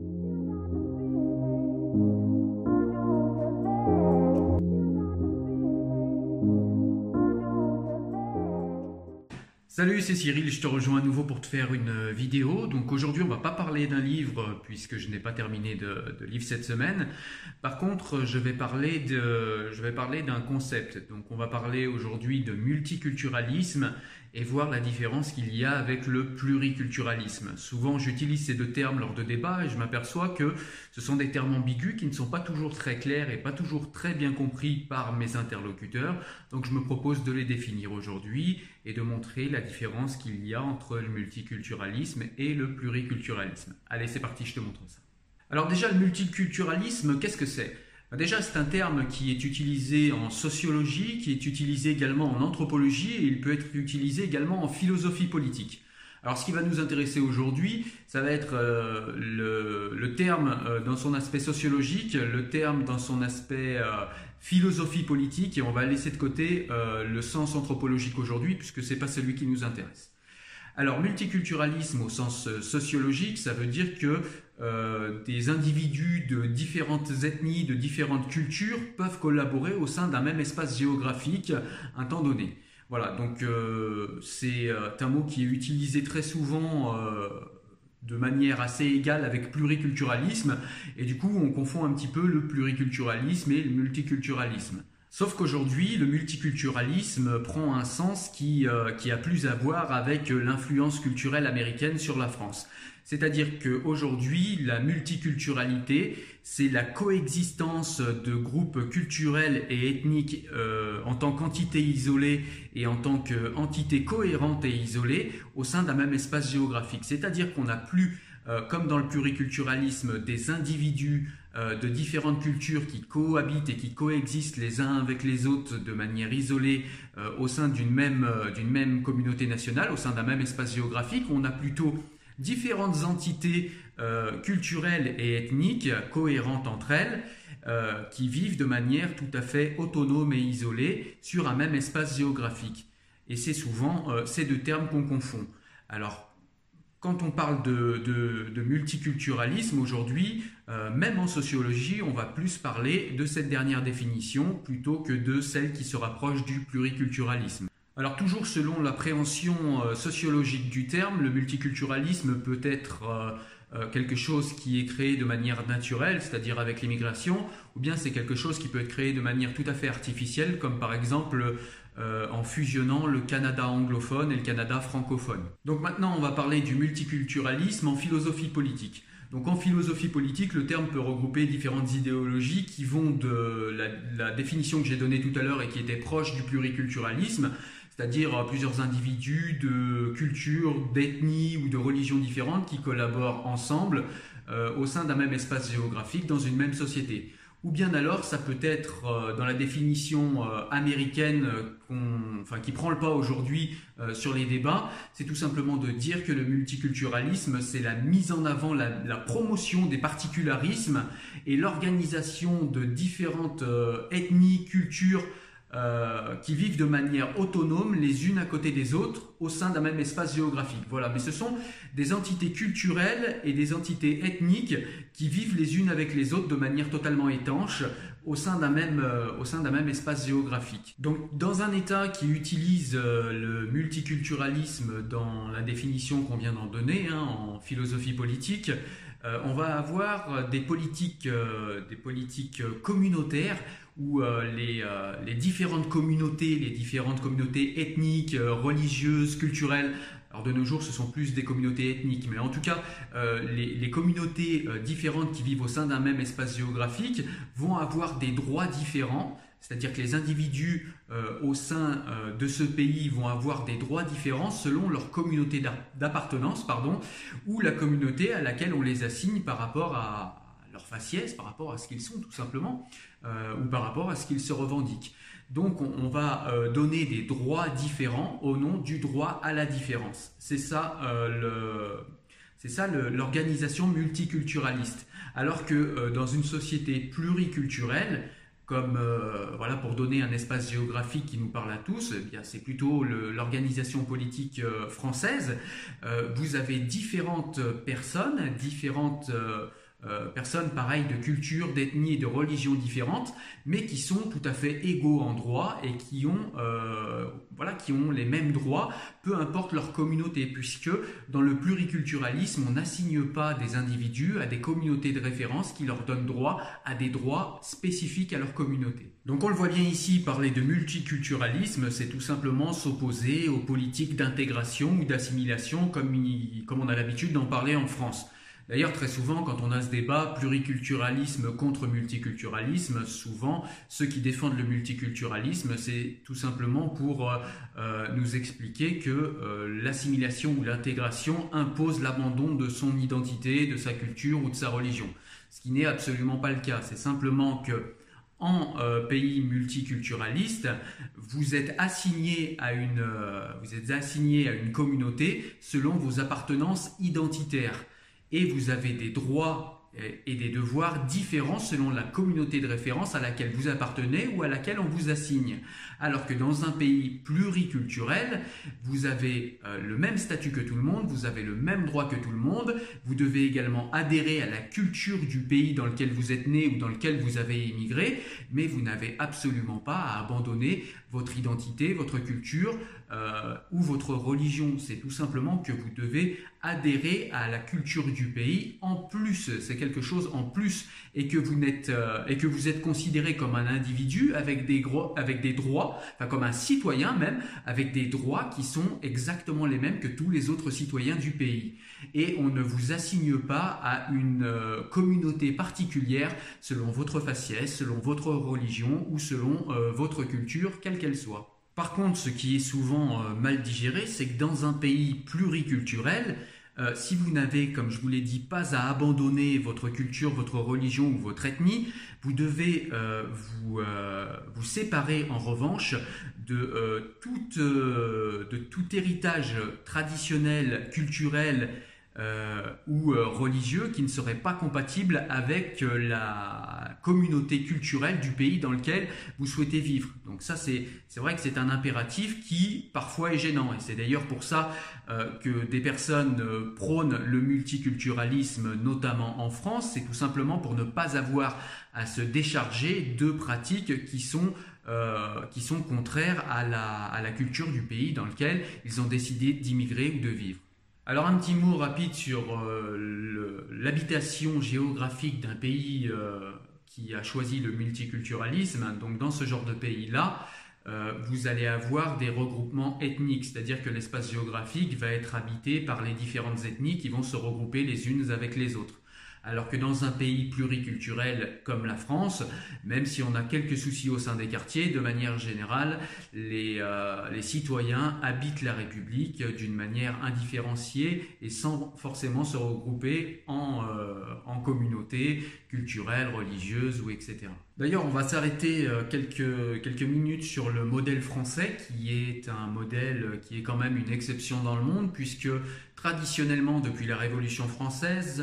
Salut, c'est Cyril, je te rejoins à nouveau pour te faire une euh, vidéo. Donc aujourd'hui, on va pas parler d'un livre euh, puisque je n'ai pas terminé de, livre cette semaine. Par contre, je vais parler je vais parler d'un concept. Donc on va parler aujourd'hui de multiculturalisme et voir la différence qu'il y a avec le pluriculturalisme. Souvent, j'utilise ces deux termes lors de débats et je m'aperçois que ce sont des termes ambigus qui ne sont pas toujours très clairs et pas toujours très bien compris par mes interlocuteurs. Donc, je me propose de les définir aujourd'hui et de montrer la différence qu'il y a entre le multiculturalisme et le pluriculturalisme. Allez, c'est parti, je te montre ça. Alors déjà, le multiculturalisme, qu'est-ce que c'est? Déjà, c'est un terme qui est utilisé en sociologie, qui est utilisé également en anthropologie et il peut être utilisé également en philosophie politique. Alors ce qui va nous intéresser aujourd'hui, ça va être euh, le, terme euh, dans son aspect sociologique, le terme dans son aspect euh, philosophie politique, et on va laisser de côté le sens anthropologique aujourd'hui, puisque ce n'est pas celui qui nous intéresse. Alors, multiculturalisme au sens sociologique, ça veut dire que euh, des individus de différentes ethnies, de différentes cultures peuvent collaborer au sein d'un même espace géographique un temps donné. Voilà, donc euh, c'est euh, un mot qui est utilisé très souvent de manière assez égale avec pluriculturalisme, et du coup on confond un petit peu le pluriculturalisme et le multiculturalisme. Sauf qu'aujourd'hui, le multiculturalisme prend un sens qui, qui a plus à voir avec l'influence culturelle américaine sur la France. C'est-à-dire qu'aujourd'hui, la multiculturalité, c'est la coexistence de groupes culturels et ethniques euh, en tant qu'entité isolée et en tant qu'entité cohérente et isolée au sein d'un même espace géographique. C'est-à-dire qu'on n'a plus, euh, comme dans le pluriculturalisme, des individus euh, de différentes cultures qui cohabitent et qui coexistent les uns avec les autres de manière isolée au sein d'une même, d'une même communauté nationale, au sein d'un même espace géographique. On a plutôt différentes entités euh, culturelles et ethniques cohérentes entre elles, euh, qui vivent de manière tout à fait autonome et isolée sur un même espace géographique. Et c'est souvent euh, ces deux termes qu'on confond. Alors, quand on parle de, multiculturalisme aujourd'hui, même en sociologie, on va plus parler de cette dernière définition plutôt que de celle qui se rapproche du pluriculturalisme. Alors toujours selon l'appréhension euh, sociologique du terme, le multiculturalisme peut être euh, euh, quelque chose qui est créé de manière naturelle, c'est-à-dire avec l'immigration, ou bien c'est quelque chose qui peut être créé de manière tout à fait artificielle, comme par exemple en fusionnant le Canada anglophone et le Canada francophone. Donc maintenant on va parler du multiculturalisme en philosophie politique. Donc en philosophie politique, le terme peut regrouper différentes idéologies qui vont de la définition que j'ai donnée tout à l'heure et qui était proche du pluriculturalisme, c'est-à-dire euh, plusieurs individus de cultures, d'ethnies ou de religions différentes qui collaborent ensemble euh, au sein d'un même espace géographique dans une même société. Ou bien alors, ça peut être euh, dans la définition américaine enfin, qui prend le pas aujourd'hui sur les débats, c'est tout simplement de dire que le multiculturalisme, c'est la mise en avant, la, la, promotion des particularismes et l'organisation de différentes ethnies, cultures, euh, qui vivent de manière autonome les unes à côté des autres au sein d'un même espace géographique. Voilà, mais ce sont des entités culturelles et des entités ethniques qui vivent les unes avec les autres de manière totalement étanche au sein d'un même, euh, même espace géographique. Donc, dans un État qui utilise euh, le multiculturalisme dans la définition qu'on vient d'en donner hein, en philosophie politique, on va avoir des politiques, des politiques communautaires où euh, euh, les, différentes communautés, les différentes communautés ethniques, euh, religieuses, culturelles, alors de nos jours ce sont plus des communautés ethniques, mais en tout cas les, communautés différentes qui vivent au sein d'un même espace géographique vont avoir des droits différents, c'est-à-dire que les individus au sein de ce pays vont avoir des droits différents selon leur communauté d'appartenance, pardon, ou la communauté à laquelle on les assigne par rapport à, leur faciès, par rapport à ce qu'ils sont tout simplement, euh, ou par rapport à ce qu'ils se revendiquent. Donc on, va euh, donner des droits différents au nom du droit à la différence. C'est ça euh, c'est ça l'organisation multiculturaliste. Alors que dans une société pluriculturelle, comme voilà pour donner un espace géographique qui nous parle à tous, eh bien c'est plutôt l'organisation politique française. vous avez différentes personnes, différentes euh, personnes pareilles de culture, d'ethnie et de religion différentes, mais qui sont tout à fait égaux en droit et qui ont, euh, voilà, qui ont les mêmes droits, peu importe leur communauté, puisque dans le pluriculturalisme, on n'assigne pas des individus à des communautés de référence qui leur donnent droit à des droits spécifiques à leur communauté. Donc on le voit bien ici, parler de multiculturalisme, c'est tout simplement s'opposer aux politiques d'intégration ou d'assimilation comme, comme on a l'habitude d'en parler en France. D'ailleurs, très souvent, quand on a ce débat pluriculturalisme contre multiculturalisme, souvent, ceux qui défendent le multiculturalisme, c'est tout simplement pour euh, euh, nous expliquer que euh, l'assimilation ou l'intégration impose l'abandon de son identité, de sa culture ou de sa religion. Ce qui n'est absolument pas le cas. C'est simplement que en pays multiculturaliste, vous êtes assigné à une, vous êtes assigné à une communauté selon vos appartenances identitaires et vous avez des droits et des devoirs différents selon la communauté de référence à laquelle vous appartenez ou à laquelle on vous assigne. Alors que dans un pays pluriculturel, vous avez euh, le même statut que tout le monde, vous avez le même droit que tout le monde, vous devez également adhérer à la culture du pays dans lequel vous êtes né ou dans lequel vous avez émigré, mais vous n'avez absolument pas à abandonner votre identité, votre culture euh, ou votre religion. C'est tout simplement que vous devez adhérer à la culture du pays en plus. C'est quelque chose en plus et que vous n'êtes euh, et que vous êtes considéré comme un individu avec des, avec des droits, enfin comme un citoyen même, avec des droits qui sont exactement les mêmes que tous les autres citoyens du pays. Et on ne vous assigne pas à une euh, communauté particulière selon votre faciès, selon votre religion ou selon votre culture, quelle qu'elle soit. Par contre, ce qui est souvent euh, mal digéré, c'est que dans un pays pluriculturel, euh, si vous n'avez, comme je vous l'ai dit, pas à abandonner votre culture, votre religion ou votre ethnie, vous devez euh, vous, séparer en revanche de tout héritage traditionnel, culturel euh, ou euh, religieux qui ne seraient pas compatibles avec euh, la communauté culturelle du pays dans lequel vous souhaitez vivre. Donc ça, c'est vrai que c'est un impératif qui parfois est gênant. Et c'est d'ailleurs pour ça que des personnes prônent le multiculturalisme, notamment en France. C'est tout simplement pour ne pas avoir à se décharger de pratiques qui sont qui sont contraires à la, à la culture du pays dans lequel ils ont décidé d'immigrer ou de vivre. Alors un petit mot rapide sur euh, l'habitation géographique d'un pays euh, qui a choisi le multiculturalisme. Donc dans ce genre de pays-là, euh, vous allez avoir des regroupements ethniques, c'est-à-dire que l'espace géographique va être habité par les différentes ethnies qui vont se regrouper les unes avec les autres. Alors que dans un pays pluriculturel comme la France, même si on a quelques soucis au sein des quartiers, de manière générale, les, euh, citoyens habitent la République d'une manière indifférenciée et sans forcément se regrouper en, euh, communautés culturelles, religieuses ou etc. D'ailleurs, on va s'arrêter euh, quelques minutes sur le modèle français, qui est un modèle qui est quand même une exception dans le monde, puisque Traditionnellement, depuis la Révolution française,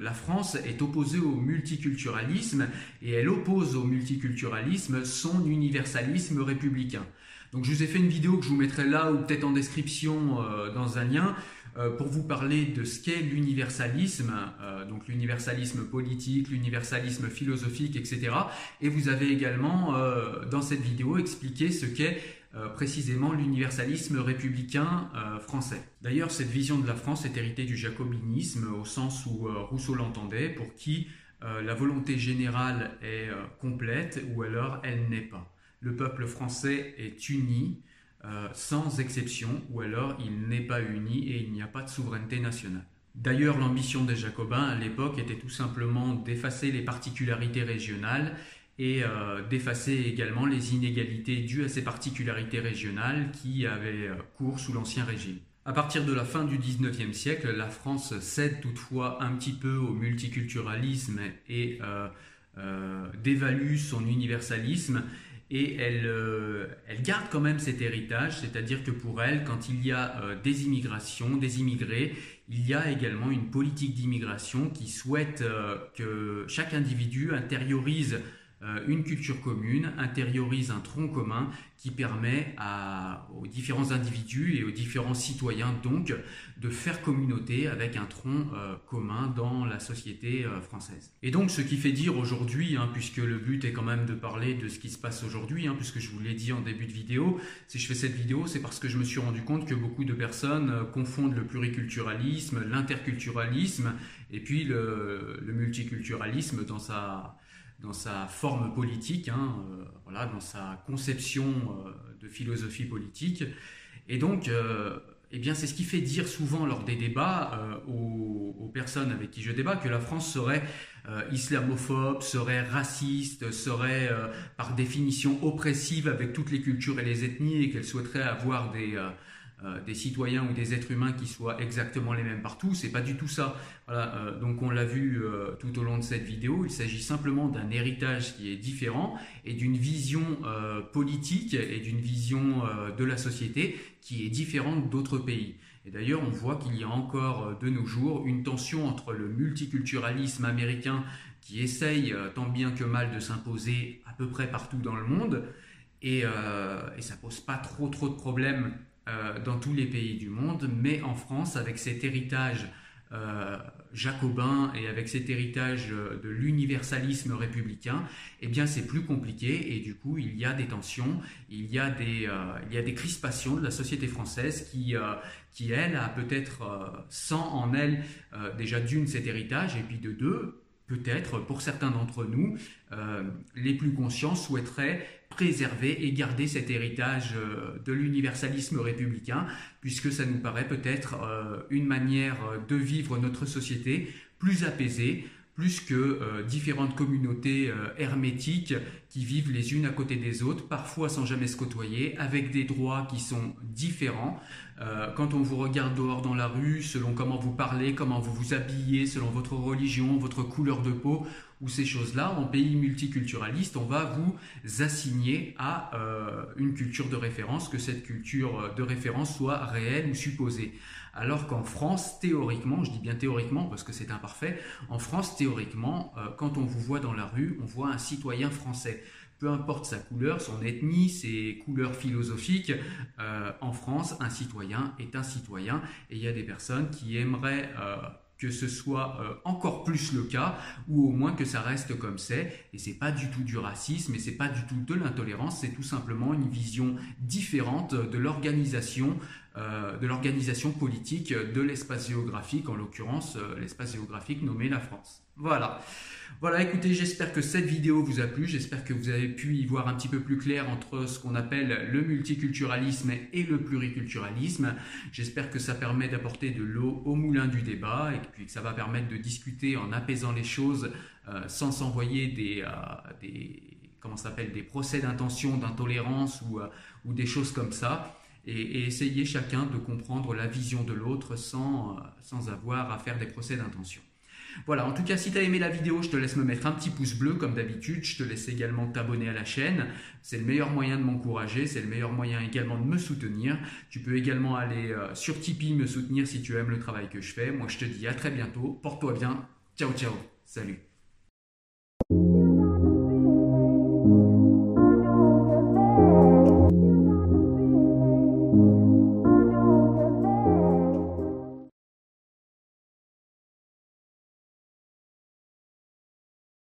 la France est opposée au multiculturalisme et elle oppose au multiculturalisme son universalisme républicain. Donc je vous ai fait une vidéo que je vous mettrai là ou peut-être en description euh, dans un lien euh, pour vous parler de ce qu'est l'universalisme, euh, donc l'universalisme politique, l'universalisme philosophique, etc. Et vous avez également dans cette vidéo expliqué ce qu'est euh, précisément l'universalisme républicain euh, français. D'ailleurs, cette vision de la France est héritée du jacobinisme au sens où euh, Rousseau l'entendait, pour qui la volonté générale est complète ou alors elle n'est pas. Le peuple français est uni sans exception ou alors il n'est pas uni et il n'y a pas de souveraineté nationale. D'ailleurs, l'ambition des Jacobins à l'époque était tout simplement d'effacer les particularités régionales et euh, d'effacer également les inégalités dues à ces particularités régionales qui avaient euh, cours sous l'Ancien Régime. À partir de la fin du XIXe siècle, la France cède toutefois un petit peu au multiculturalisme et euh, dévalue son universalisme et elle, elle, garde quand même cet héritage, c'est-à-dire que pour elle, quand il y a des immigrations, des immigrés, il y a également une politique d'immigration qui souhaite que chaque individu intériorise euh, une culture commune intériorise un tronc commun qui permet aux différents individus et aux différents citoyens donc de faire communauté avec un tronc euh, commun dans la société euh, française. Et donc ce qui fait dire aujourd'hui, hein, puisque le but est quand même de parler de ce qui se passe aujourd'hui, hein, puisque je vous l'ai dit en début de vidéo, si je fais cette vidéo c'est parce que je me suis rendu compte que beaucoup de personnes confondent le pluriculturalisme, l'interculturalisme et puis le multiculturalisme dans sa dans sa forme politique, hein, euh, voilà, dans sa conception euh, de philosophie politique. Et donc, euh, eh bien, c'est ce qui fait dire souvent lors des débats aux, aux, personnes avec qui je débat que la France serait islamophobe, serait raciste, serait par définition oppressive avec toutes les cultures et les ethnies et qu'elle souhaiterait avoir des euh, des citoyens ou des êtres humains qui soient exactement les mêmes partout. C'est pas du tout ça. Voilà, euh, donc on l'a vu euh, tout au long de cette vidéo. Il s'agit simplement d'un héritage qui est différent et d'une vision politique et d'une vision de la société qui est différente d'autres pays. Et d'ailleurs, on voit qu'il y a encore de nos jours une tension entre le multiculturalisme américain qui essaye tant bien que mal de s'imposer à peu près partout dans le monde. Et, et ça pose pas trop trop de problèmes dans tous les pays du monde, mais en France, avec cet héritage euh, jacobin et avec cet héritage euh, de l'universalisme républicain, eh bien c'est plus compliqué et du coup il y a des tensions, il y a des, il y a des crispations de la société française qui, qui elle a peut-être sans en elle déjà d'une cet héritage et puis de deux peut-être pour certains d'entre nous, les plus conscients souhaiteraient préserver et garder cet héritage euh, de l'universalisme républicain, puisque ça nous paraît peut-être euh, une manière de vivre notre société plus apaisée, plus que euh, différentes communautés hermétiques qui vivent les unes à côté des autres, parfois sans jamais se côtoyer, avec des droits qui sont différents. quand on vous regarde dehors dans la rue, selon comment vous parlez, comment vous vous habillez, selon votre religion, votre couleur de peau, ou ces choses-là, en pays multiculturaliste, on va vous assigner à euh, une culture de référence, que cette culture de référence soit réelle ou supposée. Alors qu'en France, théoriquement, je dis bien théoriquement parce que c'est imparfait, en France, théoriquement, euh, quand on vous voit dans la rue, on voit un citoyen français peu importe sa couleur, son ethnie, ses couleurs philosophiques, euh, en France, un citoyen est un citoyen et il y a des personnes qui aimeraient que ce soit euh, encore plus le cas, ou au moins que ça reste comme c'est. Et c'est pas du tout du racisme, et c'est pas du tout de l'intolérance, c'est tout simplement une vision différente de l'organisation, euh, de l'organisation politique de l'espace géographique, en l'occurrence euh, l'espace géographique nommé la France. Voilà. Voilà, écoutez, j'espère que cette vidéo vous a plu, j'espère que vous avez pu y voir un petit peu plus clair entre ce qu'on appelle le multiculturalisme et le pluriculturalisme. J'espère que ça permet d'apporter de l'eau au moulin du débat et puis que ça va permettre de discuter en apaisant les choses euh, sans s'envoyer des, euh, comment s'appelle, des procès d'intention, d'intolérance ou, euh, ou des choses comme ça. Et, essayer chacun de comprendre la vision de l'autre sans, sans avoir à faire des procès d'intention. Voilà, en tout cas, si tu as aimé la vidéo, je te laisse me mettre un petit pouce bleu comme d'habitude. Je te laisse également t'abonner à la chaîne. C'est le meilleur moyen de m'encourager. C'est le meilleur moyen également de me soutenir. Tu peux également aller euh, sur Tipeee me soutenir si tu aimes le travail que je fais. Moi, je te dis à très bientôt. Porte-toi bien. Ciao, ciao. Salut.